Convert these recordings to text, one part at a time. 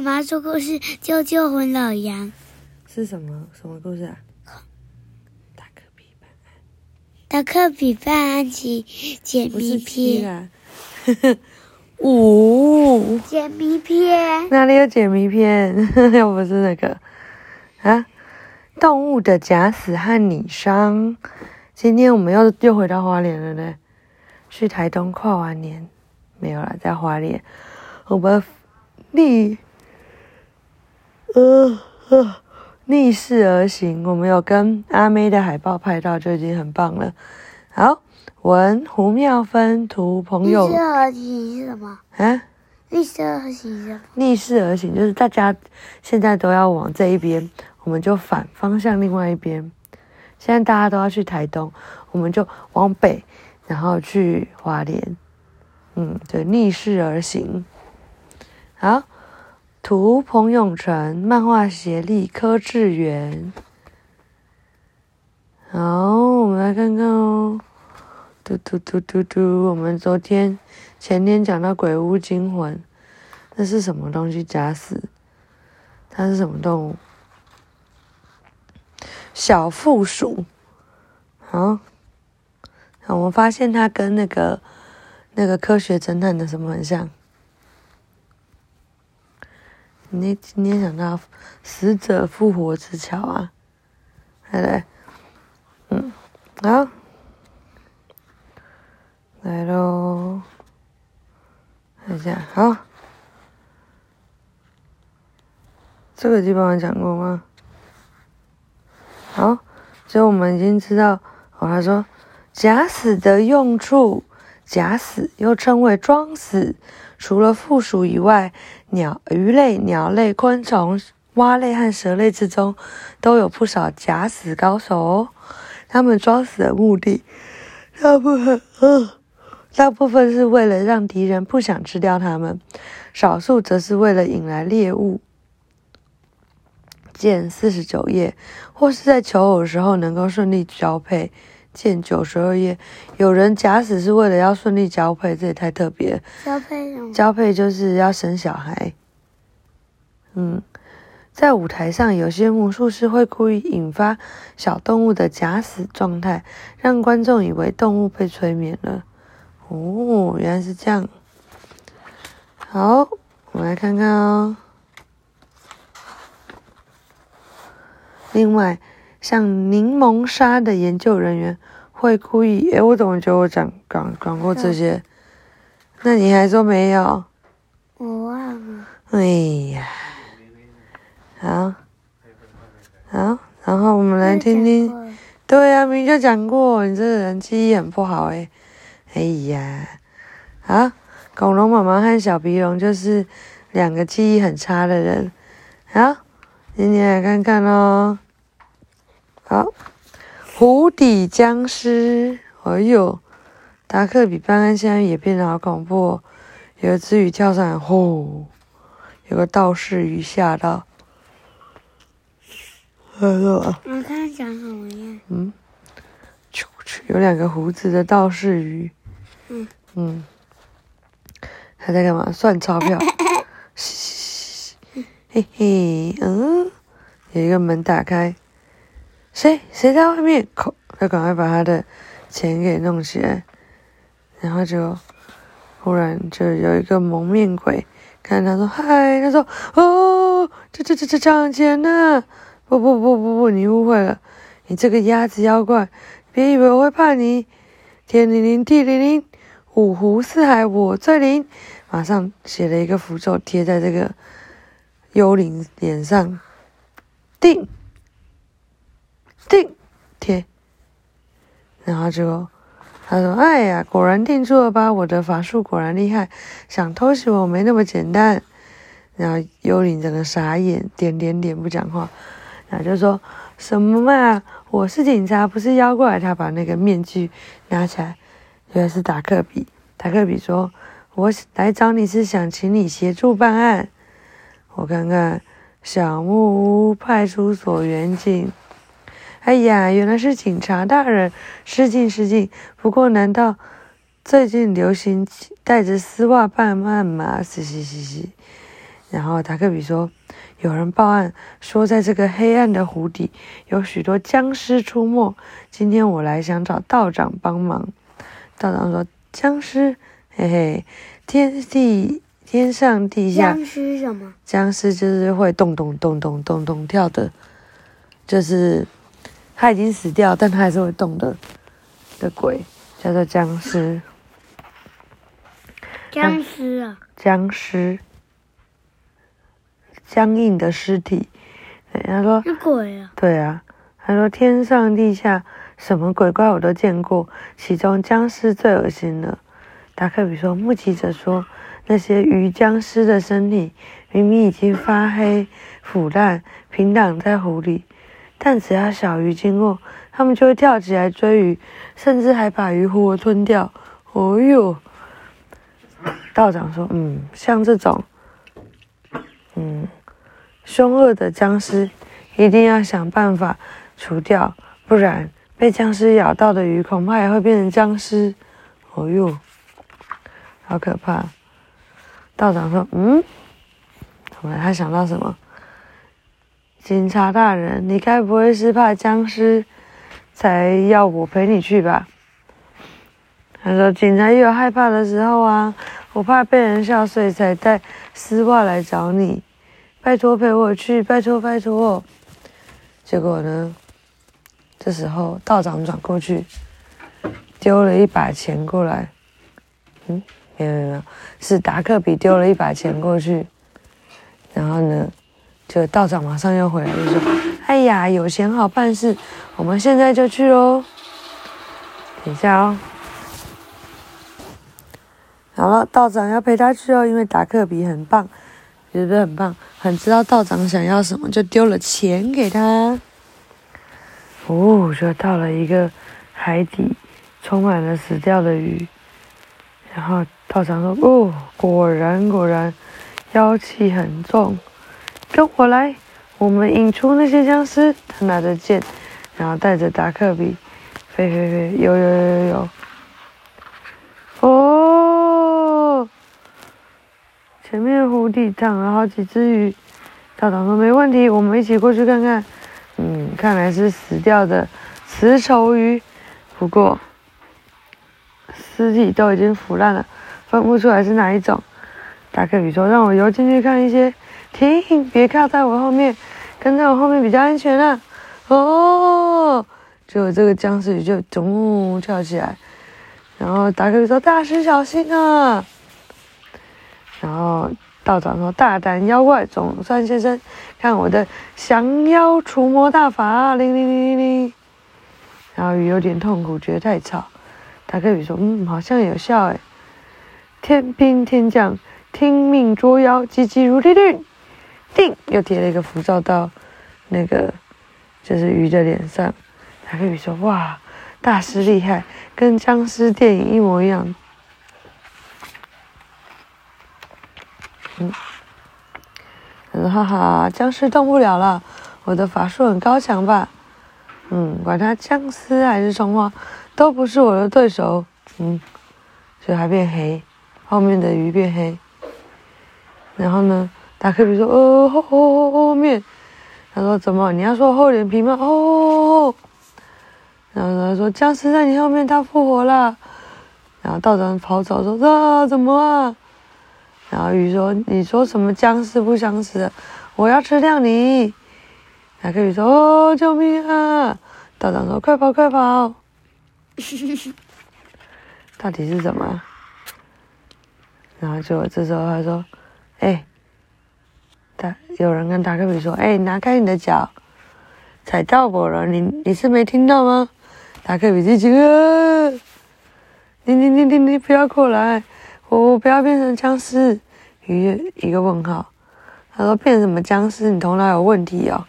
妈妈说故事，救救魂老羊。是什么什么故事啊？达克比办案。达克比办案集解谜篇。呵呵，五解谜篇。哪里有解谜篇？又不是那个啊？动物的假死和拟伤。今天我们又又回到花莲了呢。去台东跨完年，没有了，在花莲。我们逆呃呃逆势而行，我们有跟阿妹的海报拍到，就已经很棒了。好，文胡妙芬，图朋友。逆势而行是什么？啊？逆势而行是什么？逆势而行就是大家现在都要往这一边，我们就反方向另外一边。现在大家都要去台东，我们就往北。然后去花莲，嗯，对，逆势而行。好，图彭永成，漫画协力柯智元。好，我们来看看哦。嘟嘟嘟嘟嘟，我们昨天前天讲到鬼屋惊魂，那是什么东西？假死？它是什么动物？小负鼠。好。我们发现它跟那个那个科学侦探的什么很像？你今天想到死者复活之桥啊？来来，嗯，好，来喽，看一下，好，这个地方讲过吗？好，所以我们已经知道，哦，他说。假死的用处，假死又称为装死。除了负鼠以外，鸟、鱼类、鸟类、昆虫、蛙类和蛇类之中，都有不少假死高手哦。他们装死的目的，大部分，嗯，大部分是为了让敌人不想吃掉他们，少数则是为了引来猎物。见四十九页，或是在求偶时候能够顺利交配。见九十二页，有人假死是为了要顺利交配，这也太特别了。交配什么？交配就是要生小孩。嗯，在舞台上，有些魔术师会故意引发小动物的假死状态，让观众以为动物被催眠了。哦，原来是这样。好，我们来看看哦。另外。像柠檬沙的研究人员会故意，诶，我怎么觉得我讲讲讲过这些？那你还说没有？我忘了。哎呀，好，好，然后我们来听听。对呀，明明就讲过，你这个人记忆很不好诶。哎呀，啊，恐龙妈妈和小鼻龙就是两个记忆很差的人。好，今天来看看喽。好，湖底僵尸，哎呦，达克比办案现在也变得好恐怖哦。有一只鱼跳上来，呼，有个道士鱼吓到。我看讲什么呀？嗯，去去，有两个胡子的道士鱼。嗯嗯，他在干嘛？算钞票。嘻嘻，嘿嘿，嗯，有一个门打开。谁谁在外面？口，要赶快把他的钱给弄起来，然后就忽然就有一个蒙面鬼看他说：“嗨！”他说：“哦，这这这这抢钱呢！不不不不不，你误会了，你这个鸭子妖怪，别以为我会怕你！天灵灵，地灵灵，五湖四海我最灵！马上写了一个符咒贴在这个幽灵脸上，定。”定贴，然后就他说：“哎呀，果然定住了吧？我的法术果然厉害，想偷袭我没那么简单。”然后幽灵整个傻眼，点点点不讲话，然后就说什么嘛？我是警察，不是妖怪。他把那个面具拿起来，原来是达克比。达克比说：“我来找你是想请你协助办案。”我看看小木屋派出所员警。哎呀，原来是警察大人，失敬失敬。不过，难道最近流行带着丝袜办案吗？嘻嘻嘻嘻，然后达克比说：“有人报案说，在这个黑暗的湖底有许多僵尸出没。今天我来想找道长帮忙。”道长说：“僵尸，嘿嘿，天地天上地下。僵尸什么？僵尸就是会动动动动动动跳的，就是他已经死掉，但他还是会动的的鬼，叫做僵尸。僵尸啊，僵尸。”僵硬的尸体，对，他说是鬼啊。对啊，他说天上地下什么鬼怪我都见过，其中僵尸最恶心了。达克比说，目击者说那些鱼僵尸的身体明明已经发黑腐烂，平躺在湖里，但只要小鱼经过，他们就会跳起来追鱼，甚至还把鱼活吞掉。哦哟，道长说，嗯，像这种，嗯。凶恶的僵尸一定要想办法除掉，不然被僵尸咬到的鱼恐怕也会变成僵尸。哦哟，好可怕！道长说：“嗯，怎么他想到什么？警察大人，你该不会是怕僵尸才要我陪你去吧？”他说：“警察也有害怕的时候啊，我怕被人笑，所以才带丝袜来找你。”拜托陪我去，拜托拜托。结果呢？这时候道长转过去，丢了一把钱过来。嗯，没有没有，是达克比丢了一把钱过去。然后呢，就道长马上又回来，就说：“哎呀，有钱好办事，我们现在就去喽。”等一下哦。好了，道长要陪他去哦，因为达克比很棒。觉得很棒，很知道道长想要什么，就丢了钱给他。哦，就到了一个海底，充满了死掉的鱼。然后道长说：“哦，果然果然，妖气很重，跟我来，我们引出那些僵尸。”他拿着剑，然后带着达克比，飞飞飞，游游游游游。哦前面湖底躺了好几只鱼，道长说没问题，我们一起过去看看。嗯，看来是死掉的雌丑鱼，不过尸体都已经腐烂了，分不出来是哪一种。达克比说：“让我游进去看一些。”停，别靠在我后面，跟在我后面比较安全啊。哦，结果这个僵尸鱼就咚跳起来，然后达克比说：“大师小心啊！”然后道长说：“大胆妖怪，总算现身，看我的降妖除魔大法！”铃铃铃铃铃。然后鱼有点痛苦，觉得太吵。达克比说：“嗯，好像有效哎。”天兵天将，听命捉妖，急急如律令。定，又贴了一个符咒到那个就是鱼的脸上。达克比说：“哇，大师厉害，跟僵尸电影一模一样。”嗯，他说：“哈哈，僵尸动不了了，我的法术很高强吧？嗯，管他僵尸还是虫花，都不是我的对手。嗯，所以还变黑，后面的鱼变黑。然后呢，达克比说：‘哦，后后后后面。’他说：‘怎么？你要说厚脸皮吗？’哦，然后他说：‘僵尸在你后面，他复活了。’然后道长跑走说：‘啊，怎么啊？’然后鱼说：“你说什么僵尸不僵尸？我要吃掉你！”达克比说：“哦，救命啊！”道长说：“快跑，快跑！” 到底是什么？然后就这时候他说：“哎，有人跟达克比说：‘哎，拿开你的脚，踩到我了！’你你是没听到吗？”达克比就惊：“你你你你你不要过来！”我不要变成僵尸，鱼一个问号。他说变什么僵尸？你头脑有问题哦。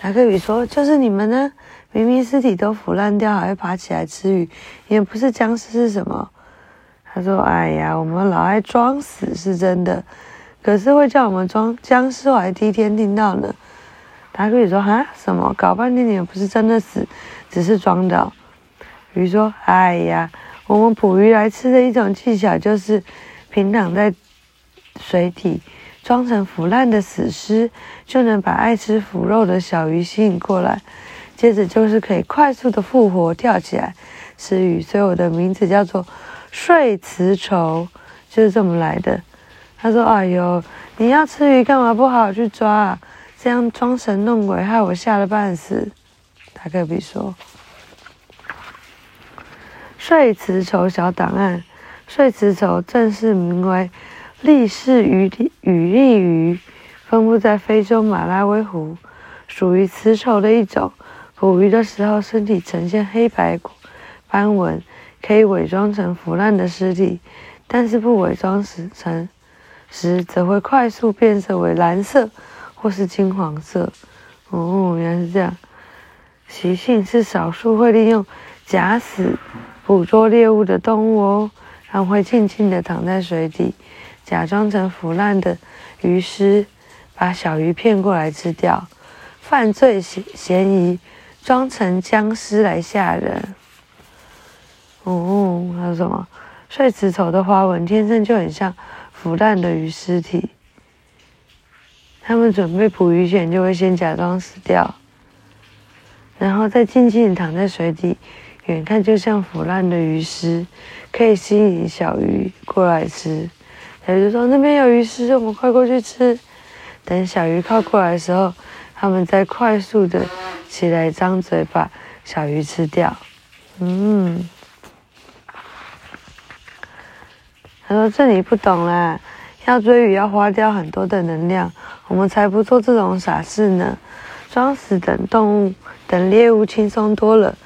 达克比说就是你们呢，明明尸体都腐烂掉，还会爬起来吃鱼，也不是僵尸是什么？他说哎呀，我们老爱装死是真的，可是会叫我们装僵尸，我还第一天听到呢。达克比说哈什么？搞半天你们不是真的死，只是装的。鱼说哎呀。我们捕鱼来吃的一种技巧，就是平躺在水底，装成腐烂的死尸，就能把爱吃腐肉的小鱼吸引过来，接着就是可以快速的复活跳起来吃鱼，所以我的名字叫做睡辞虫，就是这么来的。他说：“哎呦，你要吃鱼干嘛不好好去抓啊？这样装神弄鬼，害我吓得半死。”达克比说：“睡辞虫小档案，睡辞虫正式名为。”利氏羽羽利鱼分布在非洲马拉维湖，属于辞虫的一种。捕鱼的时候，身体呈现黑白斑纹，可以伪装成腐烂的尸体；但是不伪装，成时则会快速变色为蓝色或是金黄色。哦，原来是这样。习性是少数会利用假死捕捉猎物的动物哦，它会静静地躺在水底。假装成腐烂的鱼尸，把小鱼骗过来吃掉。犯罪嫌嫌疑，装成僵尸来吓人。哦，还有什么？睡辞虫的花纹天生就很像腐烂的鱼尸体。他们准备捕鱼前，就会先假装死掉，然后再静静躺在水底，远看就像腐烂的鱼尸，可以吸引小鱼过来吃。小鱼就说：“那边有鱼尸，我们快过去吃。”等小鱼靠过来的时候，他们再快速的起来张嘴把小鱼吃掉。嗯，他说：“这你不懂啦，要追鱼要花掉很多的能量，我们才不做这种傻事呢。装死等动物等猎物轻松多了，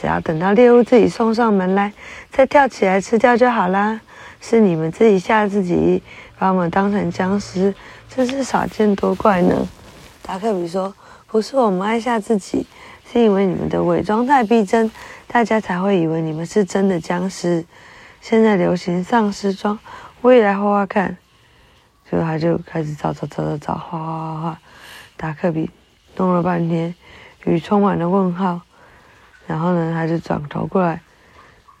只要等到猎物自己送上门来，再跳起来吃掉就好啦。”是你们自己吓自己，把我们当成僵尸，真是少见多怪呢。达克比说：“不是我们爱吓自己，是因为你们的伪装太逼真，大家才会以为你们是真的僵尸。现在流行丧尸妆，我也来画画看。”所以他就开始找找找找找，画画画画。达克比弄了半天，雨充满了问号。然后呢，他就转头过来。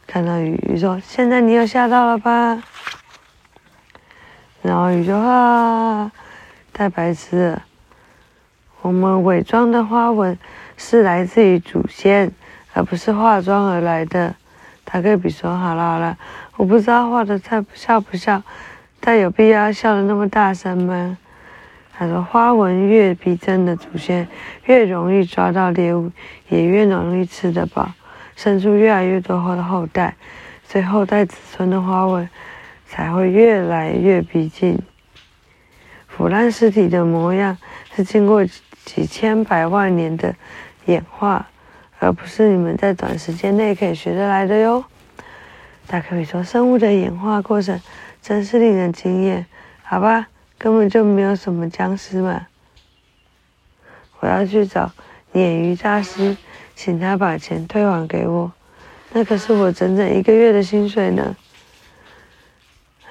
看到雨雨说：“现在你又吓到了吧？”然后雨就啊，太白痴了。我们伪装的花纹是来自于祖先，而不是化妆而来的。达克比说：“好了好了，我不知道画的太笑不笑，但有必要笑的那么大声吗？”他说：“花纹越逼真的祖先，越容易抓到猎物，也越容易吃得饱。”生出越来越多后的后代，所以后代子孙的花纹才会越来越逼近。腐烂尸体的模样是经过几千百万年的演化，而不是你们在短时间内可以学得来的哟。大可比说，生物的演化过程真是令人惊艳。好吧，根本就没有什么僵尸嘛。我要去找鲶鱼大师。请他把钱退还给我，那可是我整整一个月的薪水呢。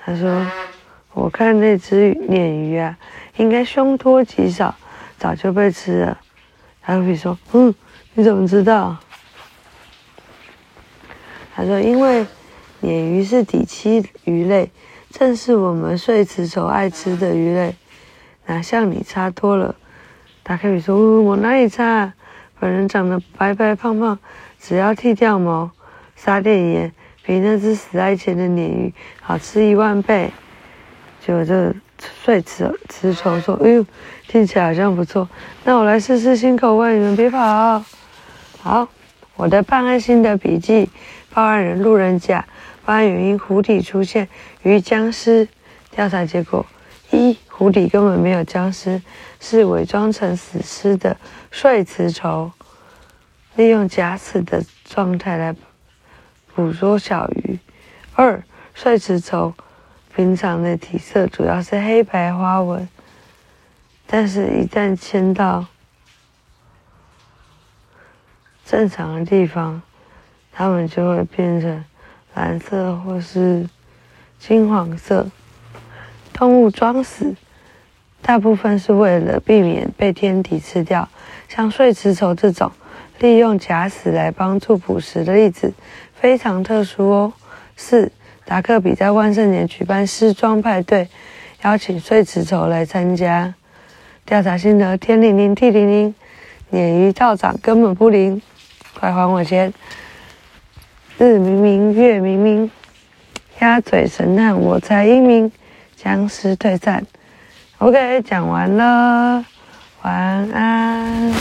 他说：“我看那只鲶鱼啊，应该凶多吉少，早就被吃了。”达克比说：“嗯，你怎么知道？”他说：“因为鲶鱼是底栖鱼类，正是我们睡池虫爱吃的鱼类，哪像你差多了。”达克比说：“，我哪里差？”本人长得白白胖胖，只要剃掉毛，撒点盐，比那只死爱钱的鲶鱼好吃一万倍。就这睡池池虫说：“哎呦，听起来好像不错，那我来试试新口味，你们别跑。”好，我的办案心得笔记：报案人路人甲，报案原因湖底出现鱼僵尸。调查结果：一，湖底根本没有僵尸，是伪装成死尸的。睡辞虫利用假死的状态来捕捉小鱼。二，睡辞虫平常的体色主要是黑白花纹，但是一旦迁到正常的地方，它们就会变成蓝色或是金黄色。动物装死，大部分是为了避免被天敌吃掉。像睡辞虫这种利用假死来帮助捕食的例子非常特殊哦。四，达克比在万圣节举办尸装派对，邀请碎纸筹来参加。调查心得：天灵灵，地灵灵，鲶鱼道长根本不灵，快还我钱！日明明，月明明，鸭嘴神探我猜英明，僵尸退散。OK，讲完了，晚安。